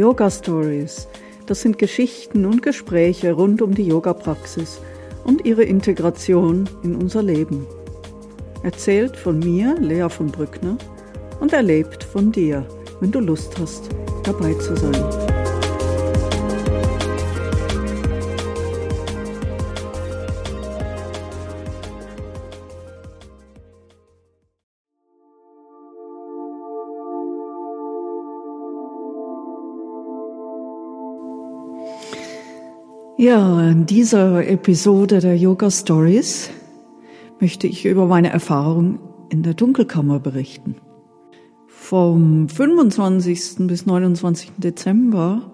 Yoga Stories. Das sind Geschichten und Gespräche rund um die Yoga-Praxis und ihre Integration in unser Leben. Erzählt von mir, Lea von Brückner, und erlebt von dir, wenn du Lust hast, dabei zu sein. Ja, in dieser Episode der Yoga Stories möchte ich über meine Erfahrung in der Dunkelkammer berichten. Vom 25. bis 29. Dezember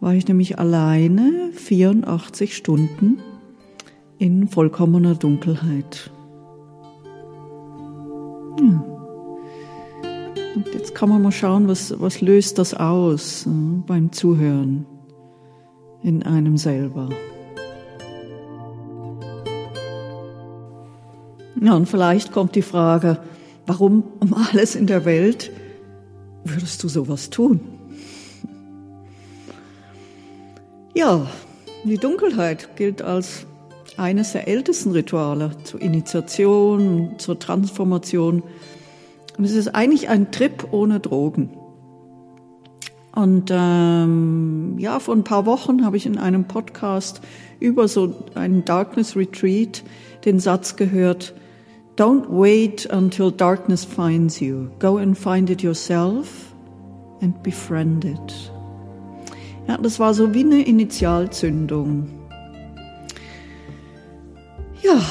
war ich nämlich alleine 84 Stunden in vollkommener Dunkelheit. Und jetzt kann man mal schauen, was, was löst das aus äh, beim Zuhören in einem selber. Ja, und vielleicht kommt die Frage, warum um alles in der Welt würdest du sowas tun? Ja, die Dunkelheit gilt als eines der ältesten Rituale zur Initiation, zur Transformation. Und es ist eigentlich ein Trip ohne Drogen. Und ähm, ja, vor ein paar Wochen habe ich in einem Podcast über so einen Darkness Retreat den Satz gehört, Don't wait until darkness finds you. Go and find it yourself and befriend it. Ja, das war so wie eine Initialzündung. Ja,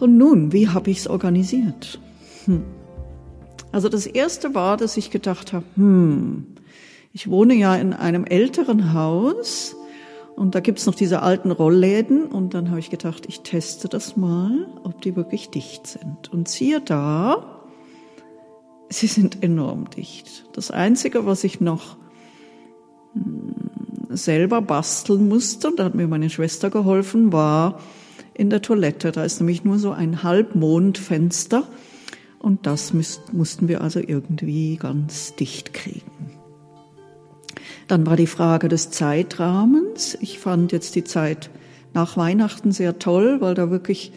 und nun, wie habe ich es organisiert? Hm. Also das erste war, dass ich gedacht habe, hm, ich wohne ja in einem älteren Haus und da gibt's noch diese alten Rollläden und dann habe ich gedacht, ich teste das mal, ob die wirklich dicht sind. Und siehe da, sie sind enorm dicht. Das Einzige, was ich noch hm, selber basteln musste, und da hat mir meine Schwester geholfen, war in der Toilette. Da ist nämlich nur so ein Halbmondfenster und das mussten wir also irgendwie ganz dicht kriegen. Dann war die Frage des Zeitrahmens. Ich fand jetzt die Zeit nach Weihnachten sehr toll, weil da wirklich,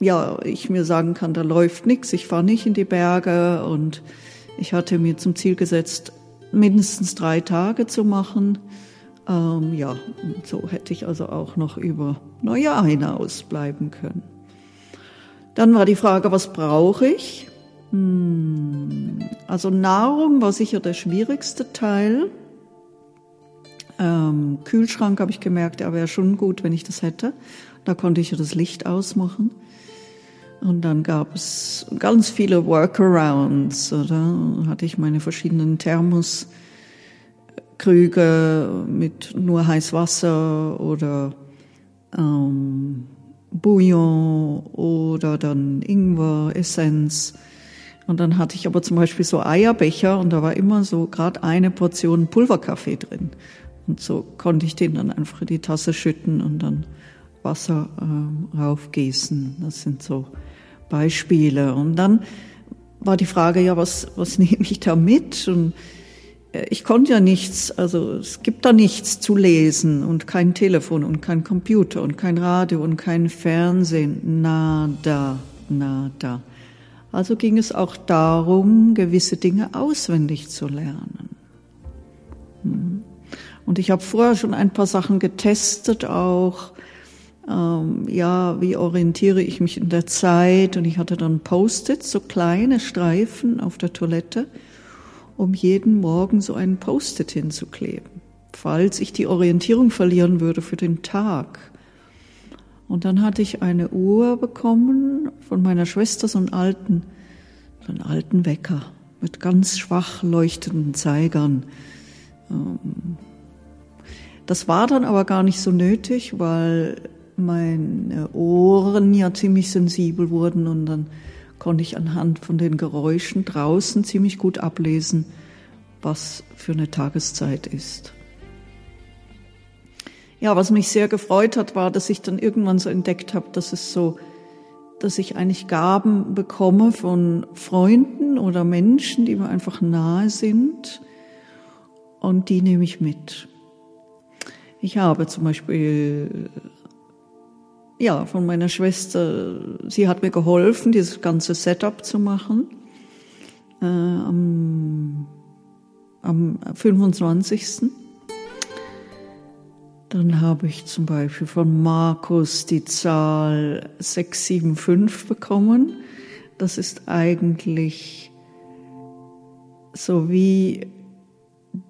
ja, ich mir sagen kann, da läuft nichts. Ich fahre nicht in die Berge und ich hatte mir zum Ziel gesetzt, mindestens drei Tage zu machen. Ähm, ja, und so hätte ich also auch noch über Neujahr hinaus bleiben können. Dann war die Frage, was brauche ich? Hm, also Nahrung war sicher der schwierigste Teil. Ähm, Kühlschrank habe ich gemerkt, der wäre schon gut, wenn ich das hätte. Da konnte ich ja das Licht ausmachen. Und dann gab es ganz viele Workarounds, oder? Hatte ich meine verschiedenen Thermoskrüge mit nur heiß Wasser oder ähm, Bouillon oder dann Ingwer, Essenz. Und dann hatte ich aber zum Beispiel so Eierbecher und da war immer so gerade eine Portion Pulverkaffee drin. Und so konnte ich den dann einfach in die Tasse schütten und dann Wasser äh, raufgießen. Das sind so Beispiele. Und dann war die Frage, ja, was, was nehme ich da mit? Und äh, ich konnte ja nichts, also es gibt da nichts zu lesen und kein Telefon und kein Computer und kein Radio und kein Fernsehen. Nada, nada. Also ging es auch darum, gewisse Dinge auswendig zu lernen. Hm. Und ich habe vorher schon ein paar Sachen getestet auch. Ähm, ja, wie orientiere ich mich in der Zeit? Und ich hatte dann Post-its, so kleine Streifen auf der Toilette, um jeden Morgen so einen Post-it hinzukleben, falls ich die Orientierung verlieren würde für den Tag. Und dann hatte ich eine Uhr bekommen von meiner Schwester, so einen alten, so einen alten Wecker mit ganz schwach leuchtenden Zeigern. Ähm, das war dann aber gar nicht so nötig, weil meine Ohren ja ziemlich sensibel wurden und dann konnte ich anhand von den Geräuschen draußen ziemlich gut ablesen, was für eine Tageszeit ist. Ja, was mich sehr gefreut hat, war, dass ich dann irgendwann so entdeckt habe, dass es so, dass ich eigentlich Gaben bekomme von Freunden oder Menschen, die mir einfach nahe sind und die nehme ich mit. Ich habe zum Beispiel ja, von meiner Schwester, sie hat mir geholfen, dieses ganze Setup zu machen. Äh, am, am 25. Dann habe ich zum Beispiel von Markus die Zahl 675 bekommen. Das ist eigentlich so wie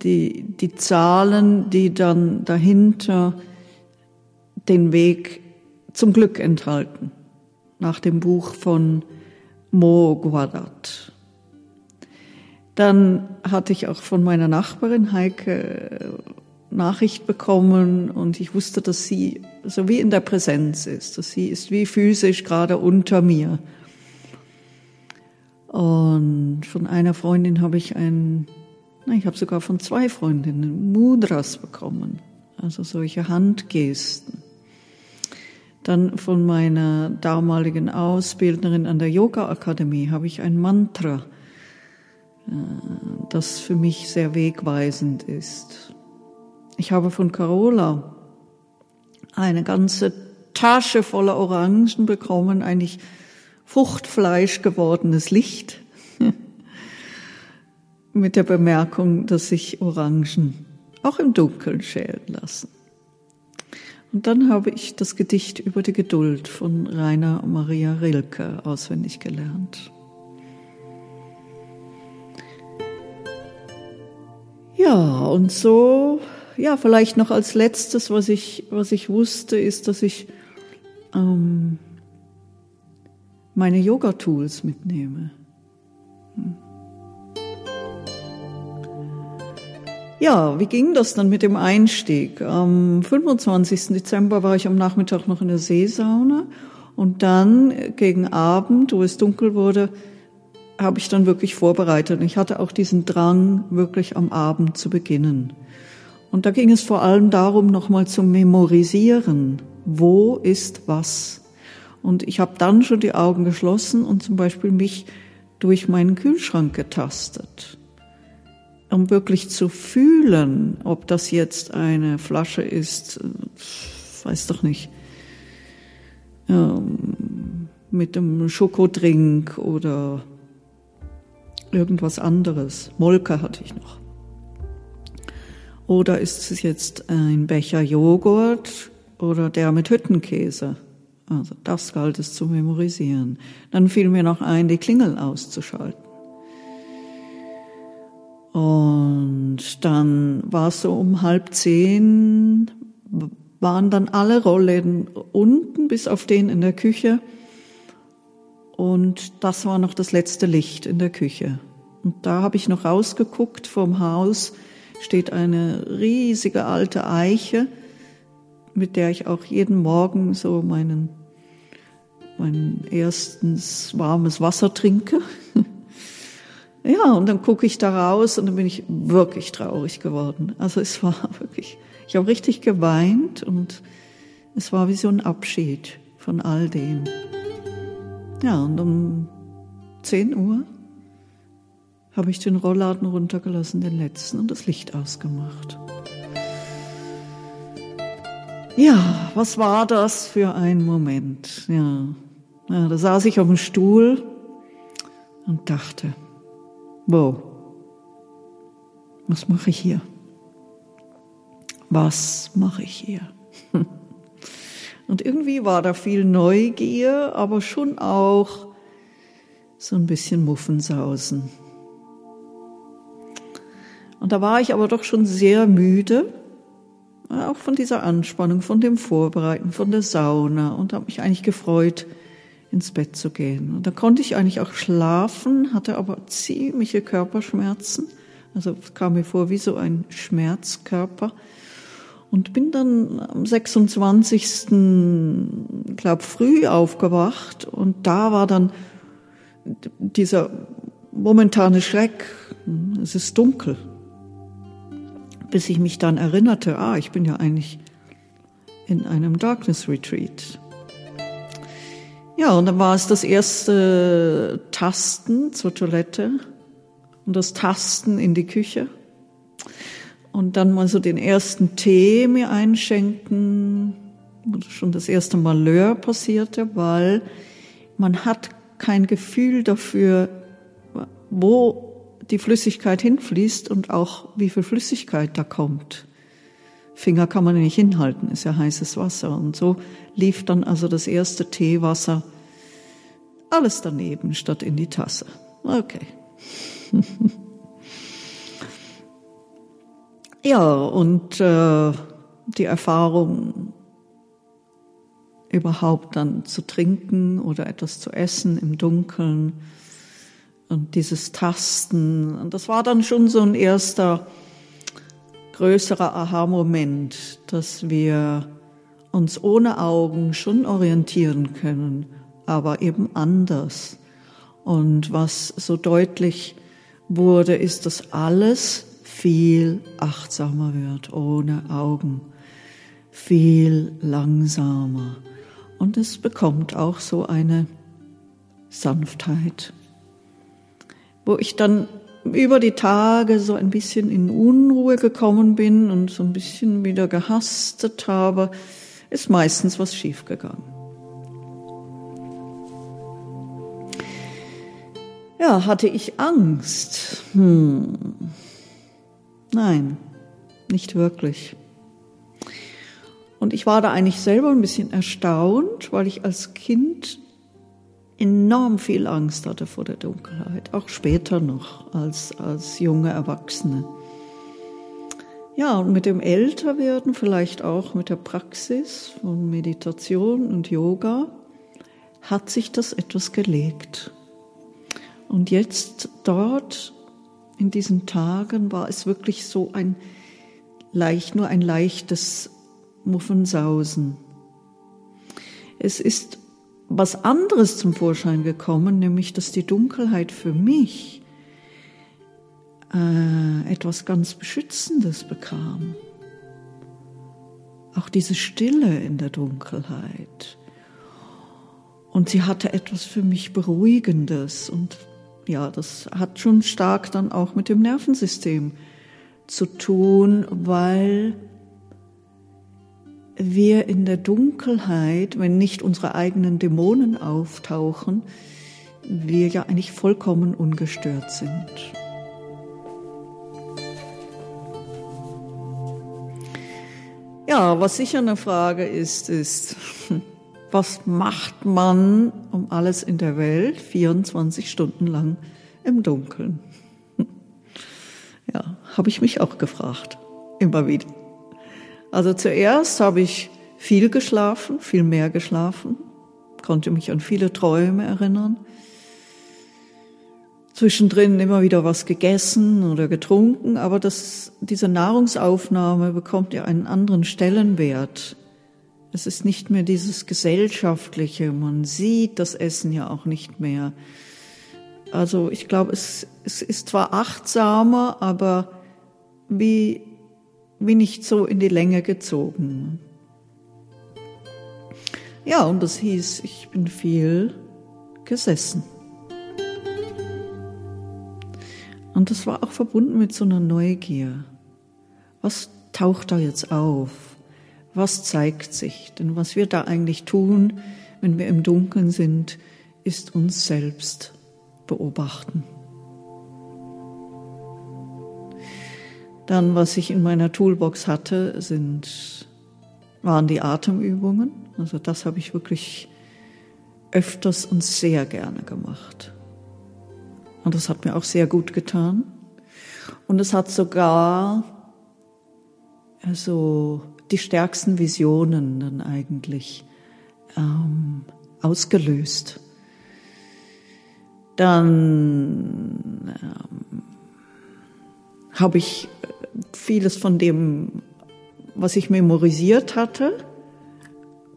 die, die Zahlen, die dann dahinter den Weg zum Glück enthalten, nach dem Buch von Mo Guadat. Dann hatte ich auch von meiner Nachbarin Heike äh, Nachricht bekommen und ich wusste, dass sie so wie in der Präsenz ist, dass sie ist wie physisch gerade unter mir. Und von einer Freundin habe ich ein, ich habe sogar von zwei Freundinnen Mudras bekommen, also solche Handgesten. Dann von meiner damaligen Ausbildnerin an der Yoga Akademie habe ich ein Mantra, äh, das für mich sehr wegweisend ist. Ich habe von Carola eine ganze Tasche voller Orangen bekommen, eigentlich Fruchtfleisch gewordenes Licht, mit der Bemerkung, dass sich Orangen auch im Dunkeln schälen lassen. Und dann habe ich das Gedicht über die Geduld von Rainer Maria Rilke auswendig gelernt. Ja, und so, ja, vielleicht noch als letztes, was ich, was ich wusste, ist, dass ich ähm, meine Yoga-Tools mitnehme. Hm. Ja, wie ging das dann mit dem Einstieg? Am 25. Dezember war ich am Nachmittag noch in der Seesauna und dann gegen Abend, wo es dunkel wurde, habe ich dann wirklich vorbereitet. Ich hatte auch diesen Drang, wirklich am Abend zu beginnen. Und da ging es vor allem darum, nochmal zu memorisieren, wo ist was. Und ich habe dann schon die Augen geschlossen und zum Beispiel mich durch meinen Kühlschrank getastet um wirklich zu fühlen, ob das jetzt eine Flasche ist, äh, weiß doch nicht, ähm, mit einem Schokodrink oder irgendwas anderes. Molke hatte ich noch. Oder ist es jetzt ein Becher Joghurt oder der mit Hüttenkäse? Also das galt es zu memorisieren. Dann fiel mir noch ein, die Klingel auszuschalten. Und dann war es so um halb zehn, waren dann alle Rollläden unten, bis auf den in der Küche. Und das war noch das letzte Licht in der Küche. Und da habe ich noch rausgeguckt, vom Haus steht eine riesige alte Eiche, mit der ich auch jeden Morgen so meinen, mein erstens warmes Wasser trinke. Ja, und dann gucke ich da raus und dann bin ich wirklich traurig geworden. Also es war wirklich, ich habe richtig geweint und es war wie so ein Abschied von all dem. Ja, und um 10 Uhr habe ich den Rollladen runtergelassen, den letzten, und das Licht ausgemacht. Ja, was war das für ein Moment? Ja, ja da saß ich auf dem Stuhl und dachte, Wow. Was mache ich hier? Was mache ich hier? Und irgendwie war da viel Neugier, aber schon auch so ein bisschen Muffensausen. Und da war ich aber doch schon sehr müde, auch von dieser Anspannung, von dem Vorbereiten, von der Sauna und habe mich eigentlich gefreut, ins Bett zu gehen. Und da konnte ich eigentlich auch schlafen, hatte aber ziemliche Körperschmerzen. Also kam mir vor wie so ein Schmerzkörper. Und bin dann am 26. glaub früh aufgewacht und da war dann dieser momentane Schreck. Es ist dunkel. Bis ich mich dann erinnerte, ah, ich bin ja eigentlich in einem Darkness Retreat. Ja, und dann war es das erste Tasten zur Toilette und das Tasten in die Küche. und dann mal so den ersten Tee mir einschenken, wo schon das erste Malheur passierte, weil man hat kein Gefühl dafür, wo die Flüssigkeit hinfließt und auch wie viel Flüssigkeit da kommt. Finger kann man nicht hinhalten, ist ja heißes Wasser. Und so lief dann also das erste Teewasser alles daneben statt in die Tasse. Okay. ja, und äh, die Erfahrung überhaupt dann zu trinken oder etwas zu essen im Dunkeln und dieses Tasten. Und das war dann schon so ein erster größerer Aha-Moment, dass wir uns ohne Augen schon orientieren können, aber eben anders. Und was so deutlich wurde, ist, dass alles viel achtsamer wird, ohne Augen, viel langsamer. Und es bekommt auch so eine Sanftheit, wo ich dann über die Tage so ein bisschen in Unruhe gekommen bin und so ein bisschen wieder gehastet habe, ist meistens was schiefgegangen. Ja, hatte ich Angst? Hm. Nein, nicht wirklich. Und ich war da eigentlich selber ein bisschen erstaunt, weil ich als Kind enorm viel Angst hatte vor der Dunkelheit, auch später noch als, als junge Erwachsene. Ja, und mit dem Älterwerden, vielleicht auch mit der Praxis von Meditation und Yoga, hat sich das etwas gelegt. Und jetzt dort in diesen Tagen war es wirklich so ein leicht, nur ein leichtes Muffensausen. Es ist was anderes zum Vorschein gekommen, nämlich dass die Dunkelheit für mich äh, etwas ganz Beschützendes bekam. Auch diese Stille in der Dunkelheit. Und sie hatte etwas für mich Beruhigendes. Und ja, das hat schon stark dann auch mit dem Nervensystem zu tun, weil wir in der Dunkelheit, wenn nicht unsere eigenen Dämonen auftauchen, wir ja eigentlich vollkommen ungestört sind. Ja, was sicher eine Frage ist, ist, was macht man um alles in der Welt 24 Stunden lang im Dunkeln? Ja, habe ich mich auch gefragt, immer wieder. Also zuerst habe ich viel geschlafen, viel mehr geschlafen, konnte mich an viele Träume erinnern. Zwischendrin immer wieder was gegessen oder getrunken, aber das, diese Nahrungsaufnahme bekommt ja einen anderen Stellenwert. Es ist nicht mehr dieses Gesellschaftliche, man sieht das Essen ja auch nicht mehr. Also ich glaube, es, es ist zwar achtsamer, aber wie wie nicht so in die Länge gezogen. Ja, und das hieß, ich bin viel gesessen. Und das war auch verbunden mit so einer Neugier. Was taucht da jetzt auf? Was zeigt sich? Denn was wir da eigentlich tun, wenn wir im Dunkeln sind, ist uns selbst beobachten. Dann, was ich in meiner Toolbox hatte, sind, waren die Atemübungen. Also das habe ich wirklich öfters und sehr gerne gemacht. Und das hat mir auch sehr gut getan. Und es hat sogar also die stärksten Visionen dann eigentlich ähm, ausgelöst. Dann ähm, habe ich vieles von dem, was ich memorisiert hatte,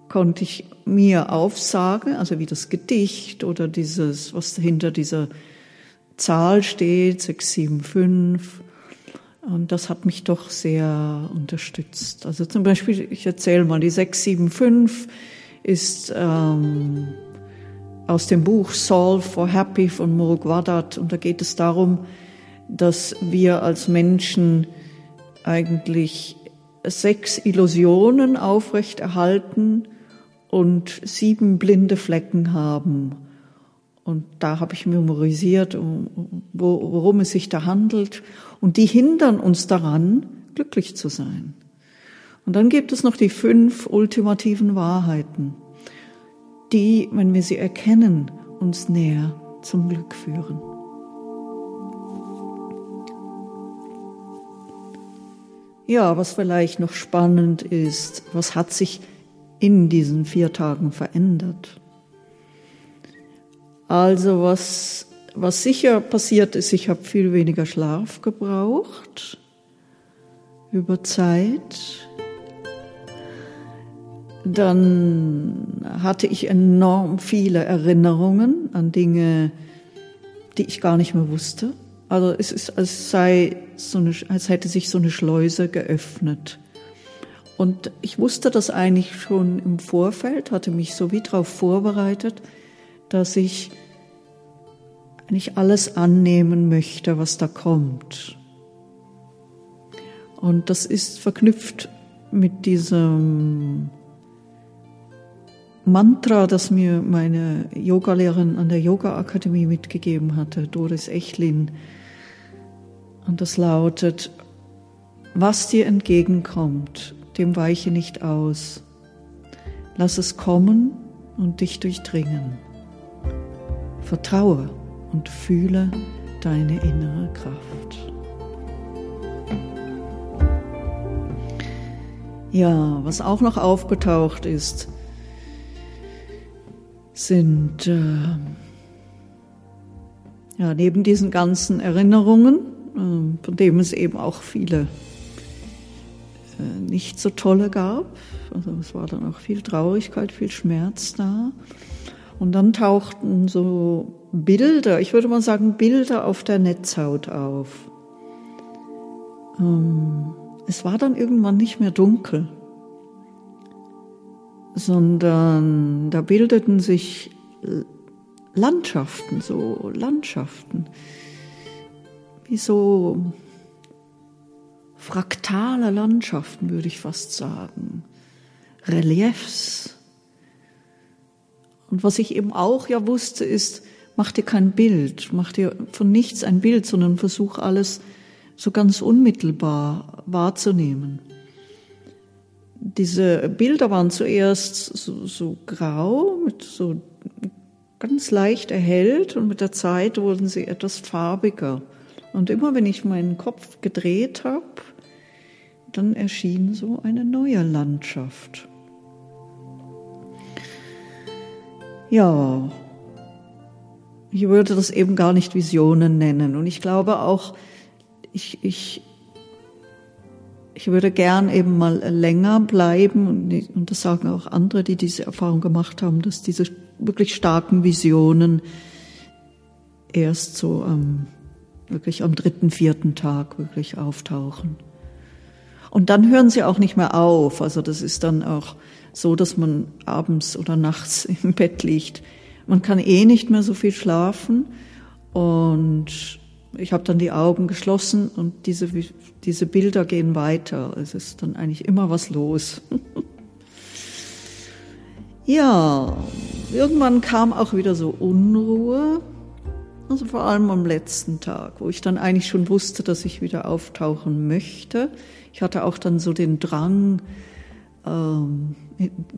konnte ich mir aufsagen, also wie das Gedicht oder dieses, was hinter dieser Zahl steht, 675. Und das hat mich doch sehr unterstützt. Also zum Beispiel, ich erzähle mal, die 675 ist ähm, aus dem Buch Solve for Happy von Murugwadat. Und da geht es darum, dass wir als Menschen eigentlich sechs Illusionen aufrechterhalten und sieben blinde Flecken haben. Und da habe ich memorisiert, worum es sich da handelt. Und die hindern uns daran, glücklich zu sein. Und dann gibt es noch die fünf ultimativen Wahrheiten, die, wenn wir sie erkennen, uns näher zum Glück führen. Ja, was vielleicht noch spannend ist, was hat sich in diesen vier Tagen verändert? Also was, was sicher passiert ist, ich habe viel weniger Schlaf gebraucht über Zeit. Dann hatte ich enorm viele Erinnerungen an Dinge, die ich gar nicht mehr wusste. Also es ist, als sei so eine, als hätte sich so eine Schleuse geöffnet. Und ich wusste das eigentlich schon im Vorfeld, hatte mich so wie darauf vorbereitet, dass ich eigentlich alles annehmen möchte, was da kommt. Und das ist verknüpft mit diesem Mantra, das mir meine Yogalehrerin an der Yoga Akademie mitgegeben hatte, Doris Echlin. Und das lautet, was dir entgegenkommt, dem weiche nicht aus. Lass es kommen und dich durchdringen. Vertraue und fühle deine innere Kraft. Ja, was auch noch aufgetaucht ist, sind äh, ja neben diesen ganzen Erinnerungen, von denen es eben auch viele äh, nicht so tolle gab. Also es war dann auch viel Traurigkeit, viel Schmerz da. Und dann tauchten so Bilder, ich würde mal sagen Bilder auf der Netzhaut auf. Ähm, es war dann irgendwann nicht mehr dunkel sondern da bildeten sich Landschaften, so Landschaften, wie so fraktale Landschaften, würde ich fast sagen, Reliefs. Und was ich eben auch ja wusste, ist, mach dir kein Bild, mach dir von nichts ein Bild, sondern versuch alles so ganz unmittelbar wahrzunehmen diese Bilder waren zuerst so, so grau, mit so ganz leicht erhellt und mit der Zeit wurden sie etwas farbiger. Und immer wenn ich meinen Kopf gedreht habe, dann erschien so eine neue Landschaft. Ja, ich würde das eben gar nicht Visionen nennen. Und ich glaube auch, ich, ich ich würde gern eben mal länger bleiben und, das sagen auch andere, die diese Erfahrung gemacht haben, dass diese wirklich starken Visionen erst so am, wirklich am dritten, vierten Tag wirklich auftauchen. Und dann hören sie auch nicht mehr auf. Also das ist dann auch so, dass man abends oder nachts im Bett liegt. Man kann eh nicht mehr so viel schlafen und ich habe dann die Augen geschlossen und diese, diese Bilder gehen weiter. Es ist dann eigentlich immer was los. ja, irgendwann kam auch wieder so Unruhe. Also vor allem am letzten Tag, wo ich dann eigentlich schon wusste, dass ich wieder auftauchen möchte. Ich hatte auch dann so den Drang, ähm,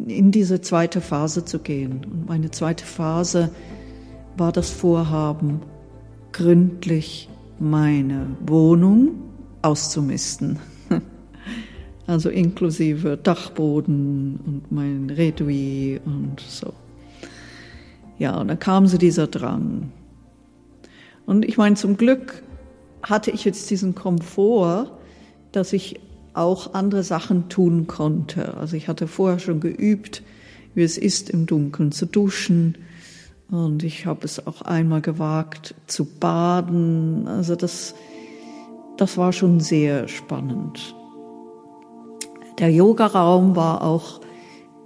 in diese zweite Phase zu gehen. Und meine zweite Phase war das Vorhaben, gründlich meine Wohnung auszumisten. Also inklusive Dachboden und mein Redui und so. Ja, und da kam so dieser Drang. Und ich meine, zum Glück hatte ich jetzt diesen Komfort, dass ich auch andere Sachen tun konnte. Also ich hatte vorher schon geübt, wie es ist, im Dunkeln zu duschen, und ich habe es auch einmal gewagt zu baden. Also das, das war schon sehr spannend. Der Yogaraum war auch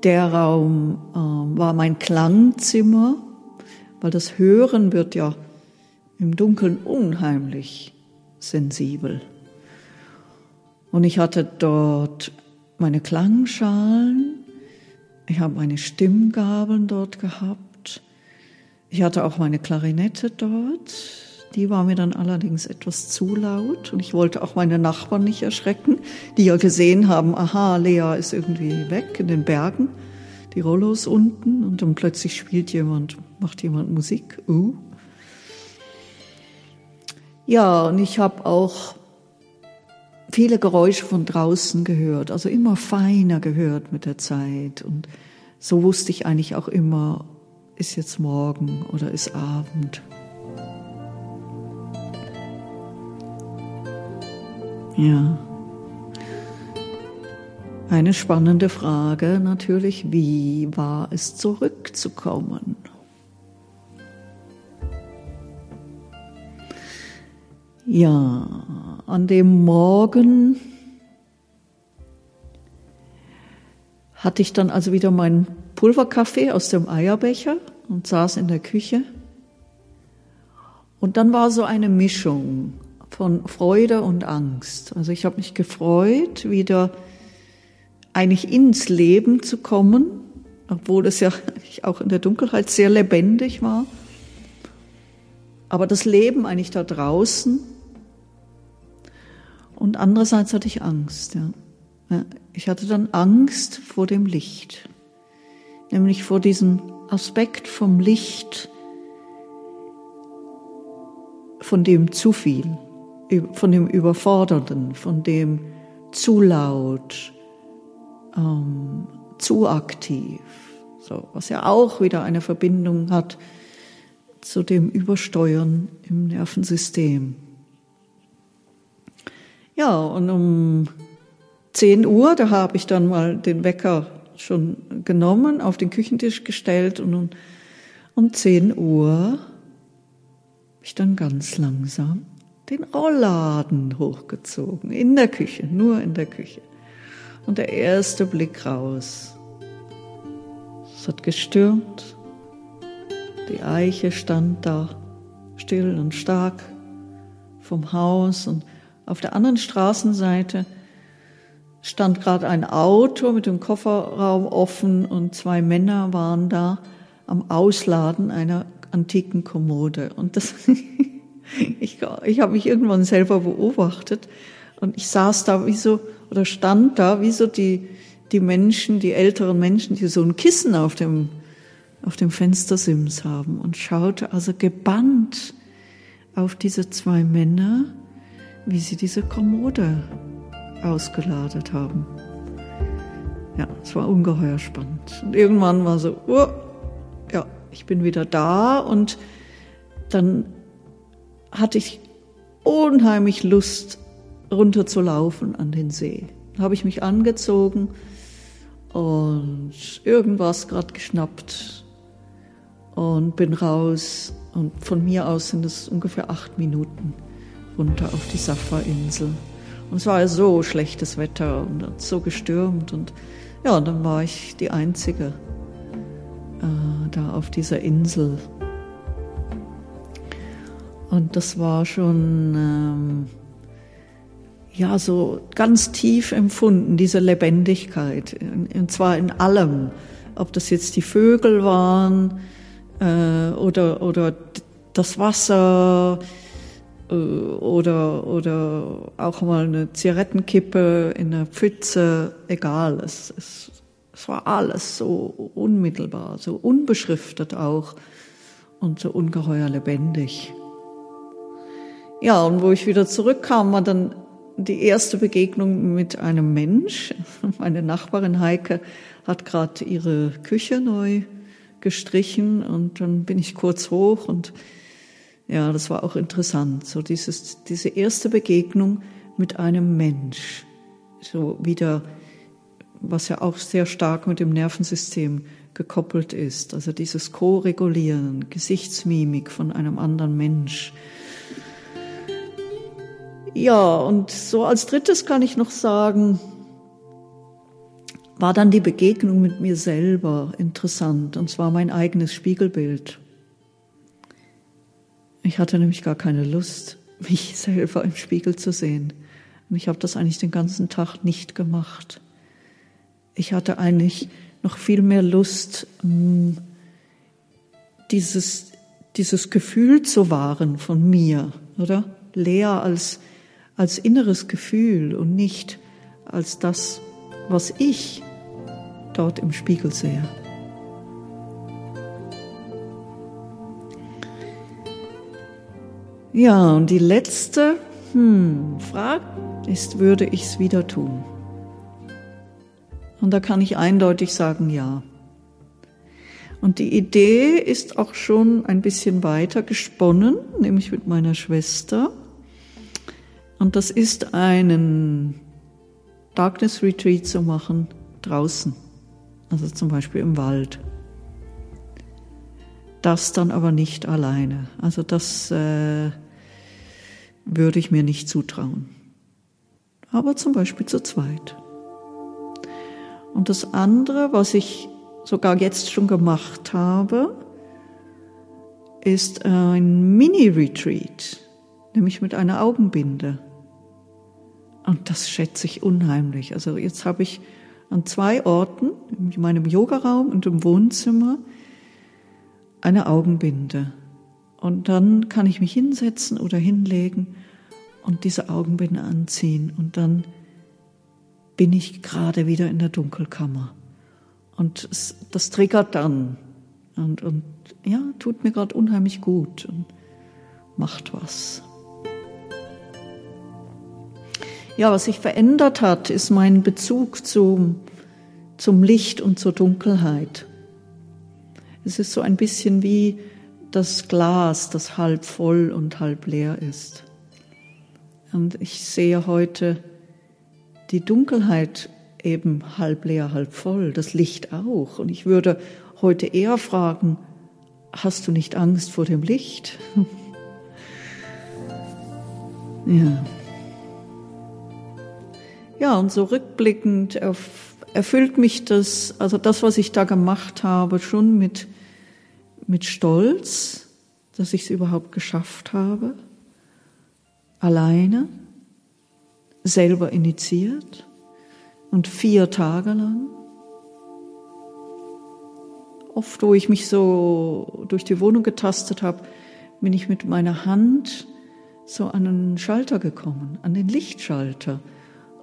der Raum, äh, war mein Klangzimmer, weil das Hören wird ja im Dunkeln unheimlich sensibel. Und ich hatte dort meine Klangschalen, ich habe meine Stimmgabeln dort gehabt, ich hatte auch meine Klarinette dort, die war mir dann allerdings etwas zu laut und ich wollte auch meine Nachbarn nicht erschrecken, die ja gesehen haben, aha, Lea ist irgendwie weg in den Bergen, die Rollos unten und dann plötzlich spielt jemand, macht jemand Musik. Uh. Ja, und ich habe auch viele Geräusche von draußen gehört, also immer feiner gehört mit der Zeit und so wusste ich eigentlich auch immer, ist jetzt morgen oder ist Abend. Ja. Eine spannende Frage natürlich, wie war es zurückzukommen? Ja, an dem Morgen hatte ich dann also wieder meinen Pulverkaffee aus dem Eierbecher und saß in der Küche. Und dann war so eine Mischung von Freude und Angst. Also ich habe mich gefreut, wieder eigentlich ins Leben zu kommen, obwohl es ja auch in der Dunkelheit sehr lebendig war. Aber das Leben eigentlich da draußen. Und andererseits hatte ich Angst. Ja. Ich hatte dann Angst vor dem Licht, nämlich vor diesem Aspekt vom Licht, von dem zu viel von dem Überfordernden, von dem zu laut, ähm, zu aktiv, so, was ja auch wieder eine Verbindung hat zu dem Übersteuern im Nervensystem. Ja, und um 10 Uhr, da habe ich dann mal den Wecker schon genommen, auf den Küchentisch gestellt und um, um 10 Uhr habe ich dann ganz langsam den Rollladen hochgezogen, in der Küche, nur in der Küche. Und der erste Blick raus. Es hat gestürmt. Die Eiche stand da, still und stark vom Haus und auf der anderen Straßenseite stand gerade ein Auto mit dem Kofferraum offen und zwei Männer waren da am Ausladen einer antiken Kommode. Und das Ich, ich habe mich irgendwann selber beobachtet und ich saß da wie so, oder stand da wie so die, die Menschen, die älteren Menschen, die so ein Kissen auf dem, auf dem Fenstersims haben und schaute also gebannt auf diese zwei Männer, wie sie diese Kommode ausgeladet haben. Ja, es war ungeheuer spannend. Und irgendwann war so, oh, ja, ich bin wieder da und dann hatte ich unheimlich Lust, runterzulaufen an den See. Da habe ich mich angezogen und irgendwas gerade geschnappt und bin raus. Und von mir aus sind es ungefähr acht Minuten runter auf die Safa-Insel. Und es war ja so schlechtes Wetter und hat so gestürmt. Und ja, und dann war ich die Einzige äh, da auf dieser Insel. Und das war schon, ähm, ja, so ganz tief empfunden, diese Lebendigkeit. Und zwar in allem. Ob das jetzt die Vögel waren äh, oder, oder das Wasser oder, oder auch mal eine Zigarettenkippe in der Pfütze, egal. Es, es, es war alles so unmittelbar, so unbeschriftet auch und so ungeheuer lebendig. Ja, und wo ich wieder zurückkam, war dann die erste Begegnung mit einem Mensch. Meine Nachbarin Heike hat gerade ihre Küche neu gestrichen und dann bin ich kurz hoch und ja, das war auch interessant. So dieses, diese erste Begegnung mit einem Mensch. So wieder, was ja auch sehr stark mit dem Nervensystem gekoppelt ist. Also dieses Co-Regulieren, Gesichtsmimik von einem anderen Mensch ja, und so als drittes kann ich noch sagen, war dann die Begegnung mit mir selber interessant, und zwar mein eigenes Spiegelbild. Ich hatte nämlich gar keine Lust, mich selber im Spiegel zu sehen. Und ich habe das eigentlich den ganzen Tag nicht gemacht. Ich hatte eigentlich noch viel mehr Lust, mm, dieses, dieses Gefühl zu wahren von mir, oder? Leer als, als inneres Gefühl und nicht als das, was ich dort im Spiegel sehe. Ja, und die letzte hm, Frage ist, würde ich es wieder tun? Und da kann ich eindeutig sagen, ja. Und die Idee ist auch schon ein bisschen weiter gesponnen, nämlich mit meiner Schwester. Und das ist einen Darkness Retreat zu machen draußen, also zum Beispiel im Wald. Das dann aber nicht alleine. Also das äh, würde ich mir nicht zutrauen. Aber zum Beispiel zu zweit. Und das andere, was ich sogar jetzt schon gemacht habe, ist ein Mini-Retreat, nämlich mit einer Augenbinde. Und das schätze ich unheimlich. Also jetzt habe ich an zwei Orten, in meinem Yogaraum und im Wohnzimmer, eine Augenbinde. Und dann kann ich mich hinsetzen oder hinlegen und diese Augenbinde anziehen. Und dann bin ich gerade wieder in der Dunkelkammer. Und es, das triggert dann. Und, und ja, tut mir gerade unheimlich gut und macht was. Ja, was sich verändert hat, ist mein Bezug zum, zum Licht und zur Dunkelheit. Es ist so ein bisschen wie das Glas, das halb voll und halb leer ist. Und ich sehe heute die Dunkelheit eben halb leer, halb voll, das Licht auch. Und ich würde heute eher fragen, hast du nicht Angst vor dem Licht? ja. Ja, und so rückblickend erfüllt mich das, also das, was ich da gemacht habe, schon mit mit Stolz, dass ich es überhaupt geschafft habe, alleine, selber initiiert und vier Tage lang. Oft, wo ich mich so durch die Wohnung getastet habe, bin ich mit meiner Hand so an einen Schalter gekommen, an den Lichtschalter.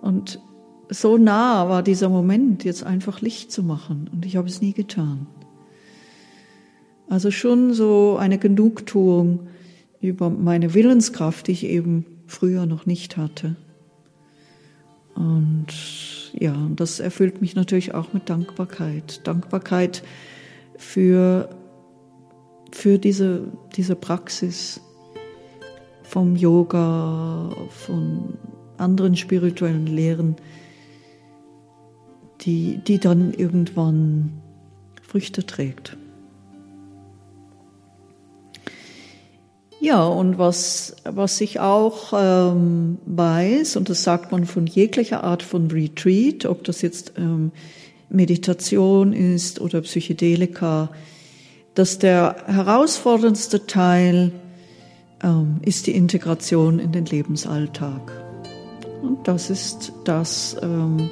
Und so nah war dieser Moment, jetzt einfach Licht zu machen. Und ich habe es nie getan. Also schon so eine Genugtuung über meine Willenskraft, die ich eben früher noch nicht hatte. Und ja, das erfüllt mich natürlich auch mit Dankbarkeit. Dankbarkeit für, für diese, diese Praxis vom Yoga, von anderen spirituellen Lehren, die, die dann irgendwann Früchte trägt. Ja, und was, was ich auch ähm, weiß, und das sagt man von jeglicher Art von Retreat, ob das jetzt ähm, Meditation ist oder Psychedelika, dass der herausforderndste Teil ähm, ist die Integration in den Lebensalltag. Und das ist das, ähm,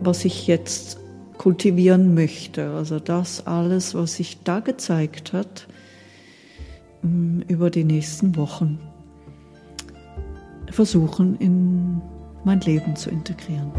was ich jetzt kultivieren möchte. Also das alles, was sich da gezeigt hat, über die nächsten Wochen versuchen, in mein Leben zu integrieren.